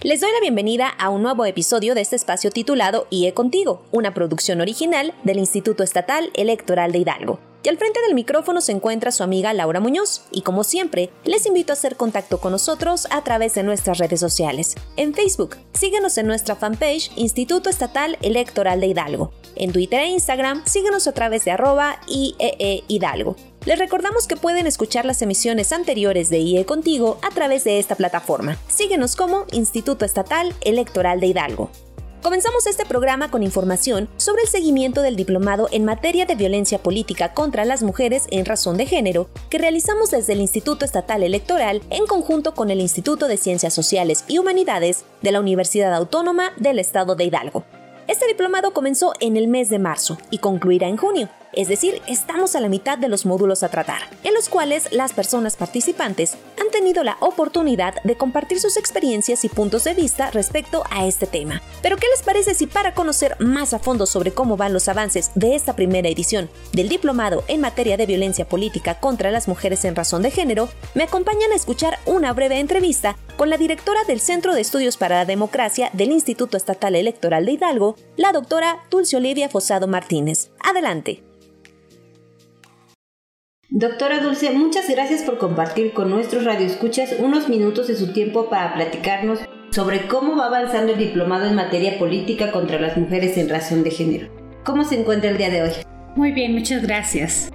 Les doy la bienvenida a un nuevo episodio de este espacio titulado IE Contigo, una producción original del Instituto Estatal Electoral de Hidalgo. Y al frente del micrófono se encuentra su amiga Laura Muñoz, y como siempre, les invito a hacer contacto con nosotros a través de nuestras redes sociales. En Facebook, síguenos en nuestra fanpage Instituto Estatal Electoral de Hidalgo. En Twitter e Instagram, síguenos a través de arroba IEE Hidalgo. Les recordamos que pueden escuchar las emisiones anteriores de IE Contigo a través de esta plataforma. Síguenos como Instituto Estatal Electoral de Hidalgo. Comenzamos este programa con información sobre el seguimiento del diplomado en materia de violencia política contra las mujeres en razón de género que realizamos desde el Instituto Estatal Electoral en conjunto con el Instituto de Ciencias Sociales y Humanidades de la Universidad Autónoma del Estado de Hidalgo. Este diplomado comenzó en el mes de marzo y concluirá en junio, es decir, estamos a la mitad de los módulos a tratar, en los cuales las personas participantes han tenido la oportunidad de compartir sus experiencias y puntos de vista respecto a este tema. Pero ¿qué les parece si para conocer más a fondo sobre cómo van los avances de esta primera edición del diplomado en materia de violencia política contra las mujeres en razón de género, me acompañan a escuchar una breve entrevista con la directora del Centro de Estudios para la Democracia del Instituto Estatal Electoral de Hidalgo, la doctora Dulce Olivia Fosado Martínez. Adelante. Doctora Dulce, muchas gracias por compartir con nuestros radioescuchas unos minutos de su tiempo para platicarnos sobre cómo va avanzando el diplomado en materia política contra las mujeres en razón de género. ¿Cómo se encuentra el día de hoy? Muy bien, muchas gracias.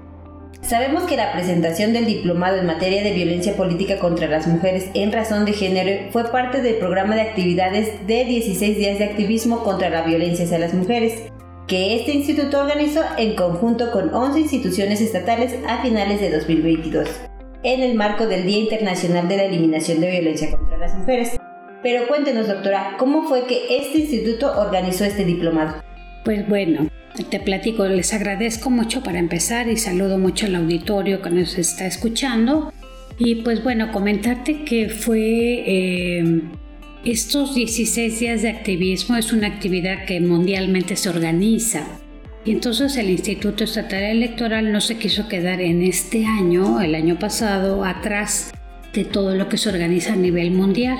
Sabemos que la presentación del diplomado en materia de violencia política contra las mujeres en razón de género fue parte del programa de actividades de 16 días de activismo contra la violencia hacia las mujeres, que este instituto organizó en conjunto con 11 instituciones estatales a finales de 2022, en el marco del Día Internacional de la Eliminación de Violencia contra las Mujeres. Pero cuéntenos, doctora, ¿cómo fue que este instituto organizó este diplomado? Pues bueno, te platico, les agradezco mucho para empezar y saludo mucho al auditorio que nos está escuchando. Y pues bueno, comentarte que fue eh, estos 16 días de activismo es una actividad que mundialmente se organiza. Y entonces el Instituto Estatal Electoral no se quiso quedar en este año, el año pasado, atrás de todo lo que se organiza a nivel mundial.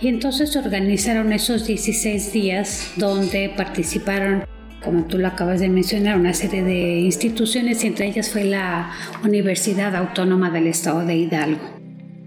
Y entonces se organizaron esos 16 días donde participaron como tú lo acabas de mencionar, una serie de instituciones y entre ellas fue la Universidad Autónoma del Estado de Hidalgo.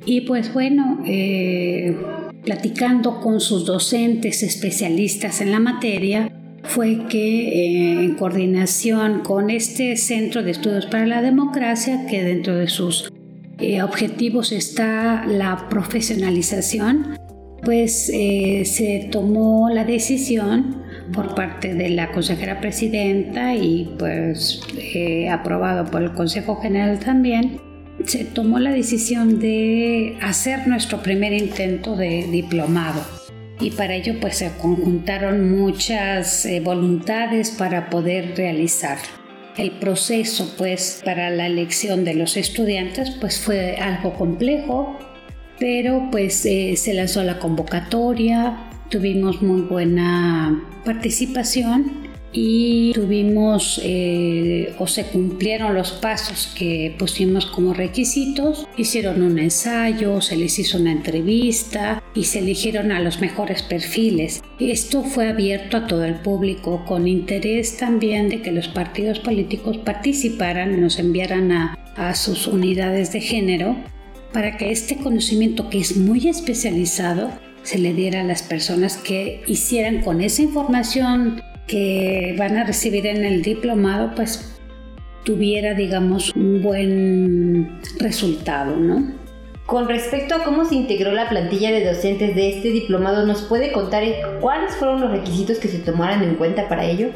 Y pues bueno, eh, platicando con sus docentes especialistas en la materia, fue que eh, en coordinación con este Centro de Estudios para la Democracia, que dentro de sus eh, objetivos está la profesionalización, pues se tomó la decisión por parte de la consejera presidenta y pues eh, aprobado por el Consejo General también, se tomó la decisión de hacer nuestro primer intento de diplomado. Y para ello pues se conjuntaron muchas eh, voluntades para poder realizar. El proceso pues para la elección de los estudiantes pues fue algo complejo, pero pues eh, se lanzó la convocatoria, tuvimos muy buena participación y tuvimos eh, o se cumplieron los pasos que pusimos como requisitos. Hicieron un ensayo, se les hizo una entrevista y se eligieron a los mejores perfiles. Esto fue abierto a todo el público con interés también de que los partidos políticos participaran, nos enviaran a, a sus unidades de género para que este conocimiento que es muy especializado se le diera a las personas que hicieran con esa información que van a recibir en el diplomado, pues tuviera, digamos, un buen resultado, ¿no? Con respecto a cómo se integró la plantilla de docentes de este diplomado, ¿nos puede contar cuáles fueron los requisitos que se tomaron en cuenta para ello?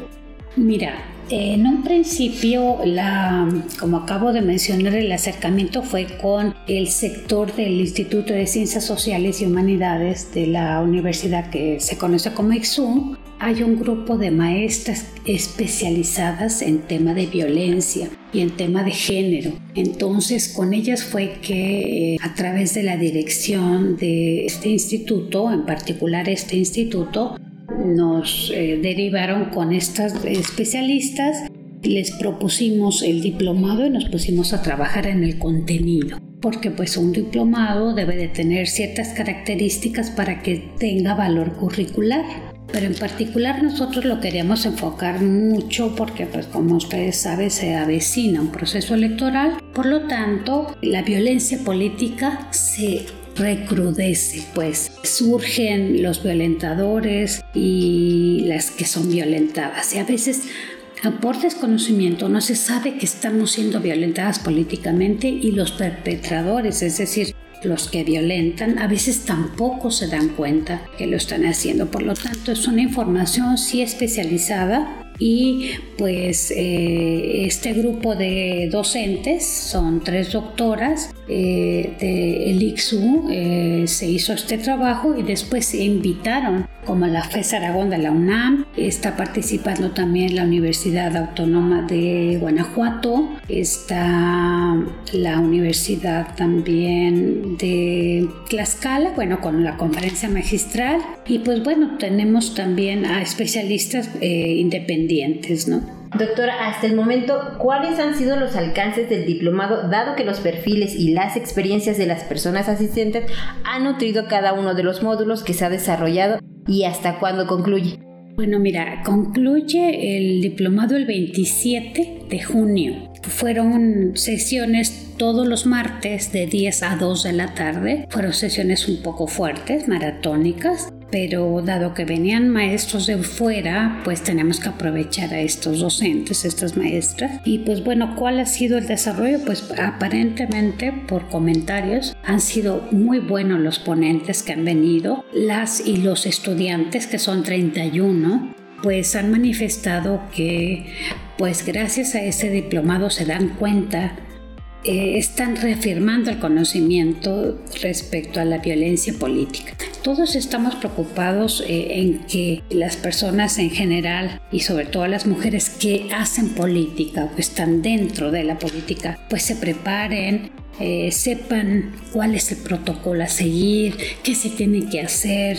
Mira, en un principio, la, como acabo de mencionar, el acercamiento fue con el sector del Instituto de Ciencias Sociales y Humanidades de la universidad que se conoce como IXU. Hay un grupo de maestras especializadas en tema de violencia y en tema de género. Entonces, con ellas fue que eh, a través de la dirección de este instituto, en particular este instituto, nos eh, derivaron con estas especialistas, les propusimos el diplomado y nos pusimos a trabajar en el contenido, porque pues un diplomado debe de tener ciertas características para que tenga valor curricular. Pero en particular nosotros lo queríamos enfocar mucho porque pues como ustedes saben se avecina un proceso electoral, por lo tanto la violencia política se recrudece, pues surgen los violentadores y las que son violentadas. Y a veces por desconocimiento no se sabe que estamos siendo violentadas políticamente y los perpetradores, es decir, los que violentan a veces tampoco se dan cuenta que lo están haciendo. Por lo tanto, es una información sí especializada y pues eh, este grupo de docentes son tres doctoras eh, de eh, se hizo este trabajo y después se invitaron como la FES Aragón de la UNAM, está participando también la Universidad Autónoma de Guanajuato, está la Universidad también de Tlaxcala, bueno, con la conferencia magistral y pues bueno, tenemos también a especialistas independientes ¿no? Doctora, hasta el momento, ¿cuáles han sido los alcances del diplomado, dado que los perfiles y las experiencias de las personas asistentes han nutrido cada uno de los módulos que se ha desarrollado y hasta cuándo concluye? Bueno, mira, concluye el diplomado el 27 de junio. Fueron sesiones todos los martes de 10 a 2 de la tarde. Fueron sesiones un poco fuertes, maratónicas pero dado que venían maestros de fuera, pues tenemos que aprovechar a estos docentes, estas maestras. Y pues bueno, ¿cuál ha sido el desarrollo? Pues aparentemente por comentarios han sido muy buenos los ponentes que han venido, las y los estudiantes que son 31 pues han manifestado que pues gracias a ese diplomado se dan cuenta eh, están reafirmando el conocimiento respecto a la violencia política. Todos estamos preocupados eh, en que las personas en general y sobre todo las mujeres que hacen política o están dentro de la política, pues se preparen eh, sepan cuál es el protocolo a seguir, qué se tiene que hacer,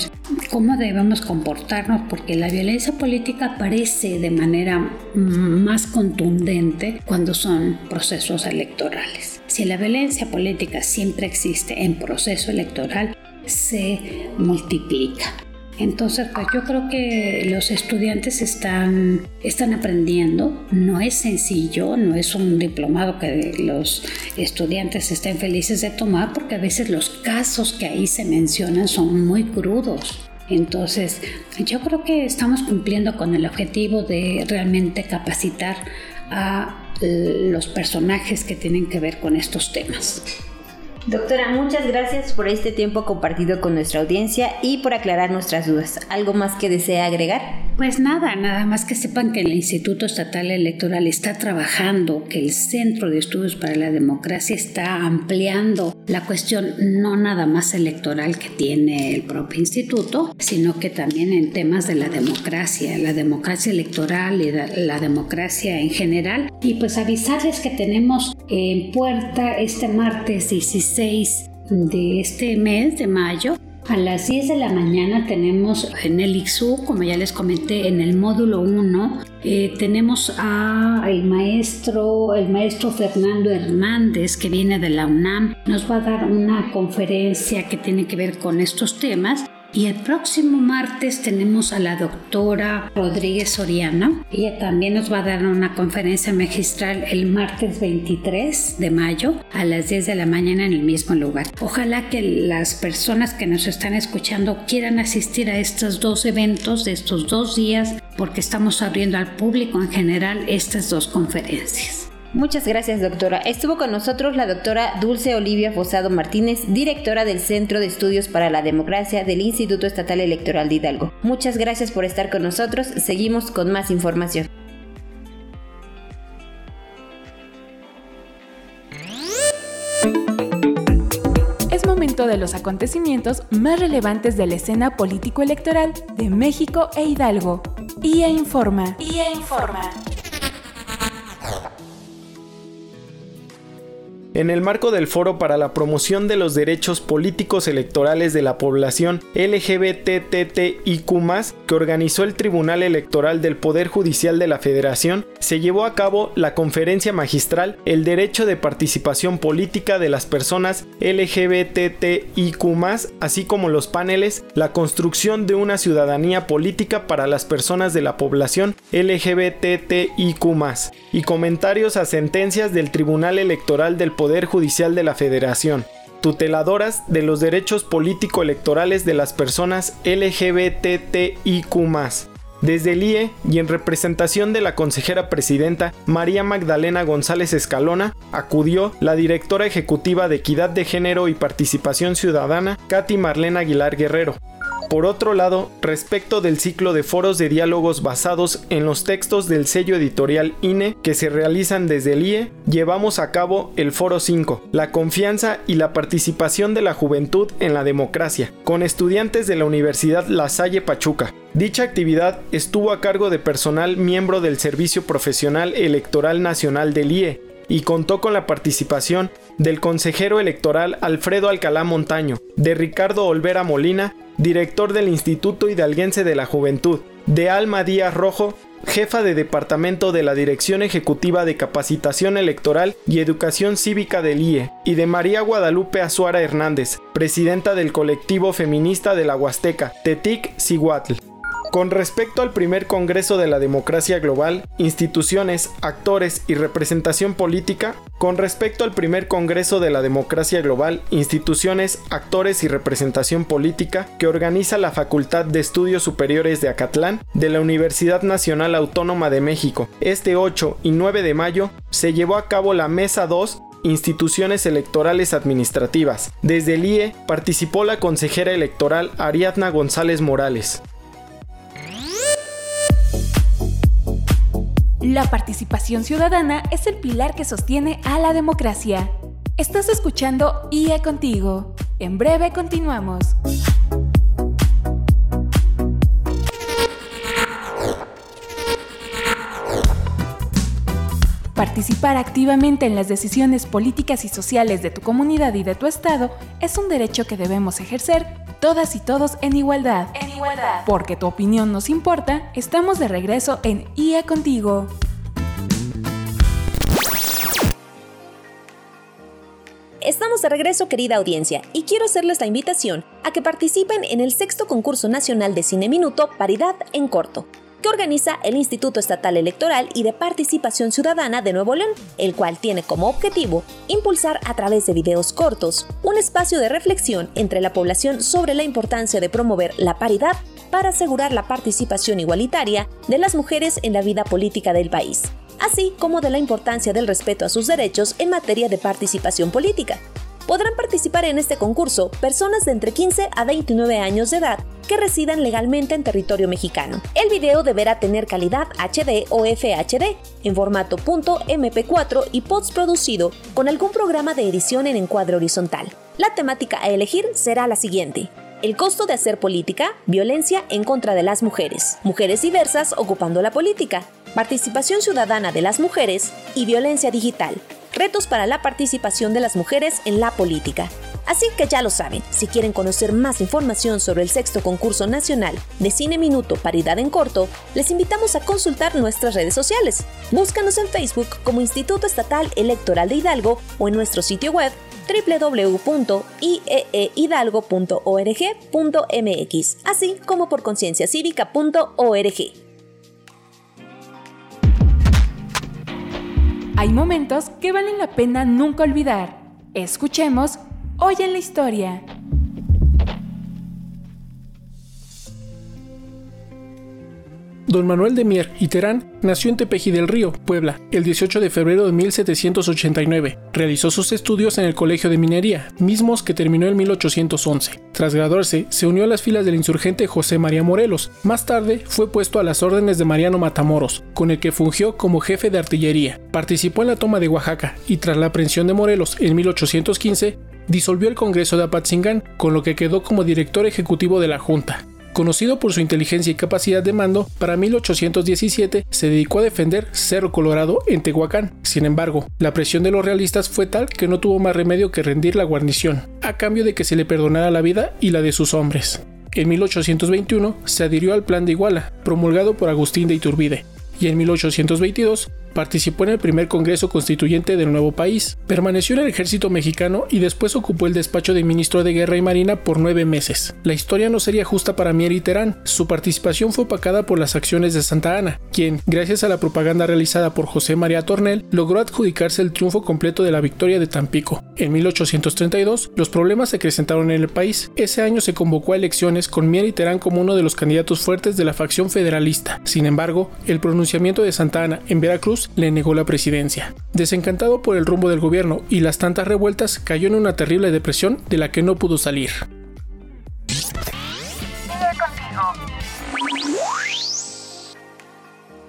cómo debemos comportarnos, porque la violencia política aparece de manera más contundente cuando son procesos electorales. Si la violencia política siempre existe en proceso electoral, se multiplica. Entonces, pues yo creo que los estudiantes están, están aprendiendo. No es sencillo, no es un diplomado que los estudiantes estén felices de tomar, porque a veces los casos que ahí se mencionan son muy crudos. Entonces, yo creo que estamos cumpliendo con el objetivo de realmente capacitar a los personajes que tienen que ver con estos temas. Doctora, muchas gracias por este tiempo compartido con nuestra audiencia y por aclarar nuestras dudas. ¿Algo más que desea agregar? Pues nada, nada más que sepan que el Instituto Estatal Electoral está trabajando, que el Centro de Estudios para la Democracia está ampliando la cuestión no nada más electoral que tiene el propio instituto, sino que también en temas de la democracia, la democracia electoral y la democracia en general. Y pues avisarles que tenemos en puerta este martes 16 de este mes de mayo. A las 10 de la mañana tenemos en el IXU, como ya les comenté, en el módulo 1, eh, tenemos a maestro, el maestro Fernando Hernández, que viene de la UNAM. Nos va a dar una conferencia que tiene que ver con estos temas y el próximo martes tenemos a la doctora Rodríguez Soriano. Ella también nos va a dar una conferencia magistral el martes 23 de mayo a las 10 de la mañana en el mismo lugar. Ojalá que las personas que nos están escuchando quieran asistir a estos dos eventos de estos dos días porque estamos abriendo al público en general estas dos conferencias. Muchas gracias, doctora. Estuvo con nosotros la doctora Dulce Olivia Fosado Martínez, directora del Centro de Estudios para la Democracia del Instituto Estatal Electoral de Hidalgo. Muchas gracias por estar con nosotros. Seguimos con más información. Es momento de los acontecimientos más relevantes de la escena político-electoral de México e Hidalgo. IA Informa. IA Informa. En el marco del Foro para la Promoción de los Derechos Políticos Electorales de la Población LGBTTIQ, que organizó el Tribunal Electoral del Poder Judicial de la Federación, se llevó a cabo la conferencia magistral El derecho de participación política de las personas LGBTIQ, así como los paneles La construcción de una ciudadanía política para las personas de la población LGBTIQ, y comentarios a sentencias del Tribunal Electoral del Poder Poder Judicial de la Federación, tuteladoras de los derechos político-electorales de las personas LGBTIQ. Desde el IE y en representación de la consejera presidenta María Magdalena González Escalona, acudió la directora ejecutiva de Equidad de Género y Participación Ciudadana, Katy Marlena Aguilar Guerrero, por otro lado, respecto del ciclo de foros de diálogos basados en los textos del sello editorial INE que se realizan desde el IE, llevamos a cabo el Foro 5, la confianza y la participación de la juventud en la democracia, con estudiantes de la Universidad La Salle Pachuca. Dicha actividad estuvo a cargo de personal miembro del Servicio Profesional Electoral Nacional del IE, y contó con la participación del consejero electoral Alfredo Alcalá Montaño, de Ricardo Olvera Molina director del Instituto Hidalguense de la Juventud, de Alma Díaz Rojo, jefa de departamento de la Dirección Ejecutiva de Capacitación Electoral y Educación Cívica del IE, y de María Guadalupe Azuara Hernández, presidenta del colectivo feminista de la Huasteca, Tetic Cihuatl. Con respecto al primer Congreso de la Democracia Global, instituciones, actores y representación política, con respecto al primer Congreso de la Democracia Global, instituciones, actores y representación política que organiza la Facultad de Estudios Superiores de Acatlán de la Universidad Nacional Autónoma de México, este 8 y 9 de mayo se llevó a cabo la Mesa 2 instituciones electorales administrativas. Desde el IE participó la consejera electoral Ariadna González Morales. La participación ciudadana es el pilar que sostiene a la democracia. Estás escuchando IE Contigo. En breve continuamos. Participar activamente en las decisiones políticas y sociales de tu comunidad y de tu estado es un derecho que debemos ejercer todas y todos en igualdad. En igualdad. Porque tu opinión nos importa, estamos de regreso en IA Contigo. Estamos de regreso, querida audiencia, y quiero hacerles la invitación a que participen en el sexto concurso nacional de Cine Minuto Paridad en Corto que organiza el Instituto Estatal Electoral y de Participación Ciudadana de Nuevo León, el cual tiene como objetivo impulsar a través de videos cortos un espacio de reflexión entre la población sobre la importancia de promover la paridad para asegurar la participación igualitaria de las mujeres en la vida política del país, así como de la importancia del respeto a sus derechos en materia de participación política, podrán participar en este concurso personas de entre 15 a 29 años de edad que residan legalmente en territorio mexicano. El video deberá tener calidad HD o FHD en formato .mp4 y post producido con algún programa de edición en encuadre horizontal. La temática a elegir será la siguiente. El costo de hacer política, violencia en contra de las mujeres, mujeres diversas ocupando la política, participación ciudadana de las mujeres y violencia digital, retos para la participación de las mujeres en la política. Así que ya lo saben, si quieren conocer más información sobre el sexto concurso nacional de Cine Minuto Paridad en Corto, les invitamos a consultar nuestras redes sociales. Búscanos en Facebook como Instituto Estatal Electoral de Hidalgo o en nuestro sitio web www.ieehidalgo.org.mx, así como por concienciacívica.org. Hay momentos que valen la pena nunca olvidar. Escuchemos Hoy en la Historia. Don Manuel de Mier y Terán nació en Tepeji del Río, Puebla, el 18 de febrero de 1789. Realizó sus estudios en el Colegio de Minería, mismos que terminó en 1811. Tras graduarse, se unió a las filas del insurgente José María Morelos. Más tarde, fue puesto a las órdenes de Mariano Matamoros, con el que fungió como jefe de artillería. Participó en la toma de Oaxaca y tras la aprehensión de Morelos en 1815, disolvió el Congreso de Apatzingán, con lo que quedó como director ejecutivo de la Junta. Conocido por su inteligencia y capacidad de mando, para 1817 se dedicó a defender Cerro Colorado en Tehuacán. Sin embargo, la presión de los realistas fue tal que no tuvo más remedio que rendir la guarnición, a cambio de que se le perdonara la vida y la de sus hombres. En 1821 se adhirió al Plan de Iguala, promulgado por Agustín de Iturbide, y en 1822 participó en el primer Congreso Constituyente del nuevo país. Permaneció en el ejército mexicano y después ocupó el despacho de ministro de Guerra y Marina por nueve meses. La historia no sería justa para Mier y Terán. Su participación fue opacada por las acciones de Santa Ana, quien, gracias a la propaganda realizada por José María Tornel, logró adjudicarse el triunfo completo de la victoria de Tampico. En 1832, los problemas se acrecentaron en el país. Ese año se convocó a elecciones con Mier y Terán como uno de los candidatos fuertes de la facción federalista. Sin embargo, el pronunciamiento de Santa Ana en Veracruz le negó la presidencia. Desencantado por el rumbo del gobierno y las tantas revueltas, cayó en una terrible depresión de la que no pudo salir.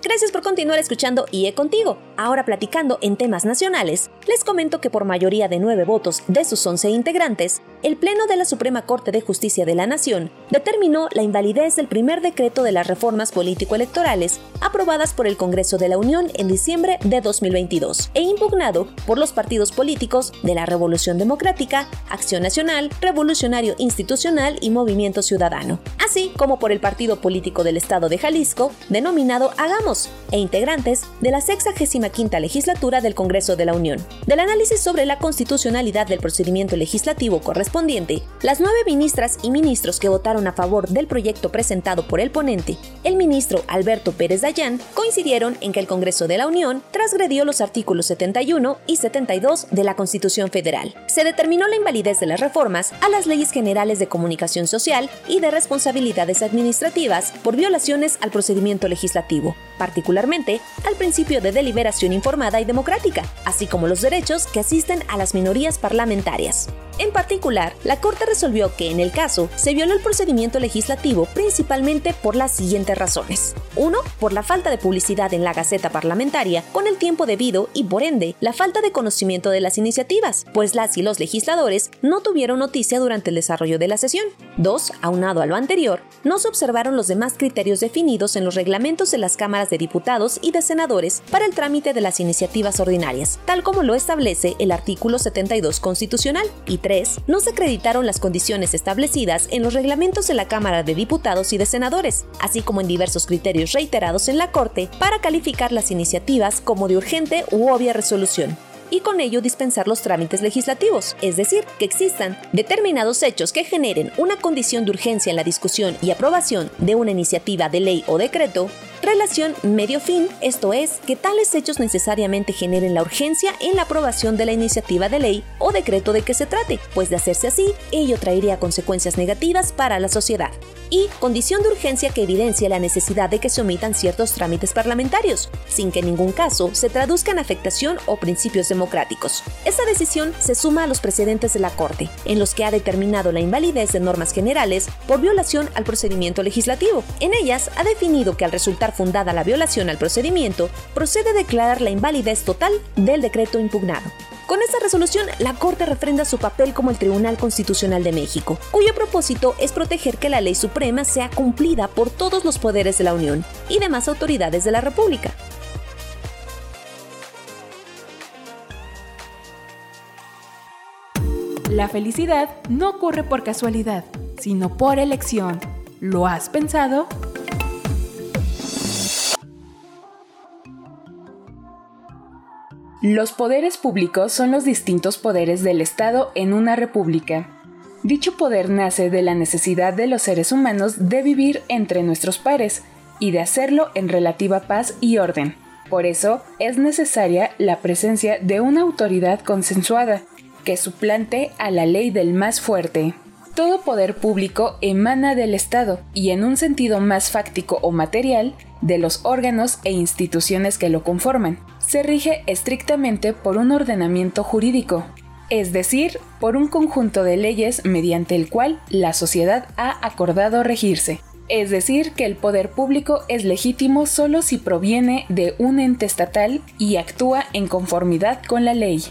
Gracias por continuar escuchando IE Contigo. Ahora platicando en temas nacionales, les comento que por mayoría de nueve votos de sus 11 integrantes, el Pleno de la Suprema Corte de Justicia de la Nación determinó la invalidez del primer decreto de las reformas político-electorales aprobadas por el Congreso de la Unión en diciembre de 2022 e impugnado por los partidos políticos de la Revolución Democrática, Acción Nacional, Revolucionario Institucional y Movimiento Ciudadano, así como por el partido político del Estado de Jalisco, denominado Hagamos, e integrantes de la 65 legislatura del Congreso de la Unión. Del análisis sobre la constitucionalidad del procedimiento legislativo correspondiente, las nueve ministras y ministros que votaron a favor del proyecto presentado por el ponente, el ministro Alberto Pérez Dayán, coincidieron en que el Congreso de la Unión transgredió los artículos 71 y 72 de la Constitución Federal. Se determinó la invalidez de las reformas a las leyes generales de comunicación social y de responsabilidades administrativas por violaciones al procedimiento legislativo, particularmente al principio de deliberación informada y democrática, así como los derechos que asisten a las minorías parlamentarias. En particular, la Corte resolvió que en el caso se violó el procedimiento legislativo principalmente por las siguientes razones. 1. Por la falta de publicidad en la Gaceta Parlamentaria con el tiempo debido y por ende la falta de conocimiento de las iniciativas, pues las y los legisladores no tuvieron noticia durante el desarrollo de la sesión. 2. Aunado a lo anterior, no se observaron los demás criterios definidos en los reglamentos de las cámaras de diputados y de senadores para el trámite de las iniciativas ordinarias, tal como lo establece el artículo 72 constitucional. Y 3. No se acreditaron las condiciones establecidas en los reglamentos de la Cámara de Diputados y de Senadores, así como en diversos criterios reiterados en la Corte para calificar las iniciativas como de urgente u obvia resolución y con ello dispensar los trámites legislativos, es decir, que existan determinados hechos que generen una condición de urgencia en la discusión y aprobación de una iniciativa de ley o decreto, Relación medio-fin, esto es, que tales hechos necesariamente generen la urgencia en la aprobación de la iniciativa de ley o decreto de que se trate, pues de hacerse así, ello traería consecuencias negativas para la sociedad. Y condición de urgencia que evidencia la necesidad de que se omitan ciertos trámites parlamentarios, sin que en ningún caso se traduzca en afectación o principios democráticos. Esta decisión se suma a los precedentes de la Corte, en los que ha determinado la invalidez de normas generales por violación al procedimiento legislativo. En ellas ha definido que al resultar fundada la violación al procedimiento, procede a declarar la invalidez total del decreto impugnado. Con esta resolución, la Corte refrenda su papel como el Tribunal Constitucional de México, cuyo propósito es proteger que la ley suprema sea cumplida por todos los poderes de la Unión y demás autoridades de la República. La felicidad no ocurre por casualidad, sino por elección. ¿Lo has pensado? Los poderes públicos son los distintos poderes del Estado en una república. Dicho poder nace de la necesidad de los seres humanos de vivir entre nuestros pares y de hacerlo en relativa paz y orden. Por eso es necesaria la presencia de una autoridad consensuada que suplante a la ley del más fuerte. Todo poder público emana del Estado y en un sentido más fáctico o material de los órganos e instituciones que lo conforman se rige estrictamente por un ordenamiento jurídico, es decir, por un conjunto de leyes mediante el cual la sociedad ha acordado regirse. Es decir, que el poder público es legítimo solo si proviene de un ente estatal y actúa en conformidad con la ley.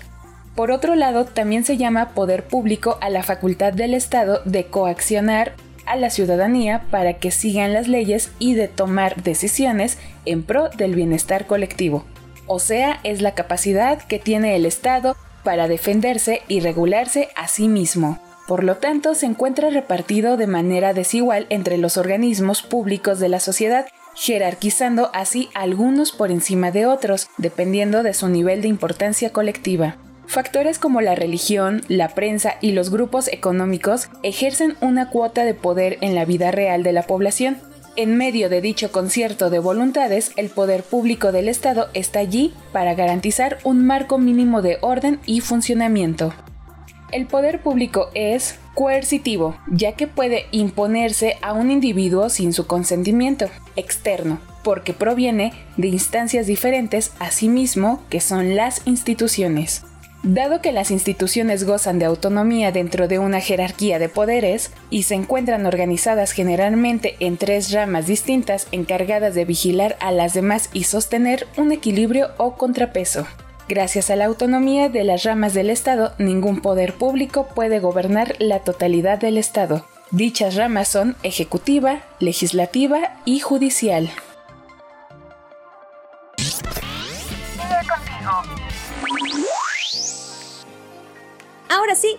Por otro lado, también se llama poder público a la facultad del Estado de coaccionar a la ciudadanía para que sigan las leyes y de tomar decisiones en pro del bienestar colectivo. O sea, es la capacidad que tiene el Estado para defenderse y regularse a sí mismo. Por lo tanto, se encuentra repartido de manera desigual entre los organismos públicos de la sociedad, jerarquizando así algunos por encima de otros, dependiendo de su nivel de importancia colectiva. Factores como la religión, la prensa y los grupos económicos ejercen una cuota de poder en la vida real de la población. En medio de dicho concierto de voluntades, el poder público del Estado está allí para garantizar un marco mínimo de orden y funcionamiento. El poder público es coercitivo, ya que puede imponerse a un individuo sin su consentimiento externo, porque proviene de instancias diferentes a sí mismo que son las instituciones. Dado que las instituciones gozan de autonomía dentro de una jerarquía de poderes y se encuentran organizadas generalmente en tres ramas distintas encargadas de vigilar a las demás y sostener un equilibrio o contrapeso. Gracias a la autonomía de las ramas del Estado, ningún poder público puede gobernar la totalidad del Estado. Dichas ramas son ejecutiva, legislativa y judicial.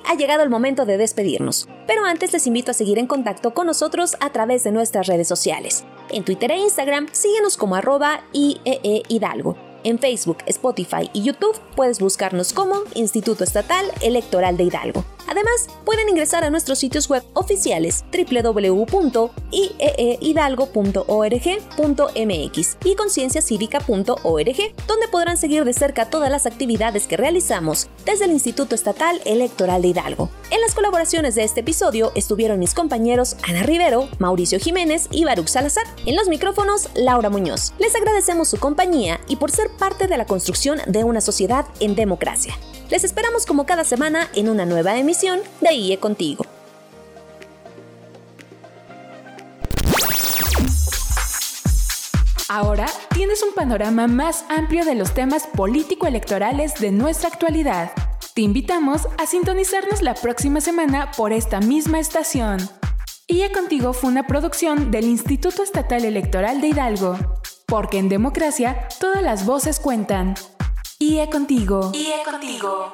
Ha llegado el momento de despedirnos. Pero antes les invito a seguir en contacto con nosotros a través de nuestras redes sociales. En Twitter e Instagram, síguenos como arroba IEE Hidalgo en Facebook, Spotify y YouTube puedes buscarnos como Instituto Estatal Electoral de Hidalgo. Además, pueden ingresar a nuestros sitios web oficiales www.ieehidalgo.org.mx y concienciacívica.org, donde podrán seguir de cerca todas las actividades que realizamos desde el Instituto Estatal Electoral de Hidalgo. En las colaboraciones de este episodio estuvieron mis compañeros Ana Rivero, Mauricio Jiménez y Baruch Salazar. En los micrófonos, Laura Muñoz. Les agradecemos su compañía y por ser parte de la construcción de una sociedad en democracia. Les esperamos como cada semana en una nueva emisión de IE Contigo. Ahora tienes un panorama más amplio de los temas político-electorales de nuestra actualidad. Te invitamos a sintonizarnos la próxima semana por esta misma estación. IE Contigo fue una producción del Instituto Estatal Electoral de Hidalgo, porque en democracia todas las voces cuentan. IE contigo. IE contigo.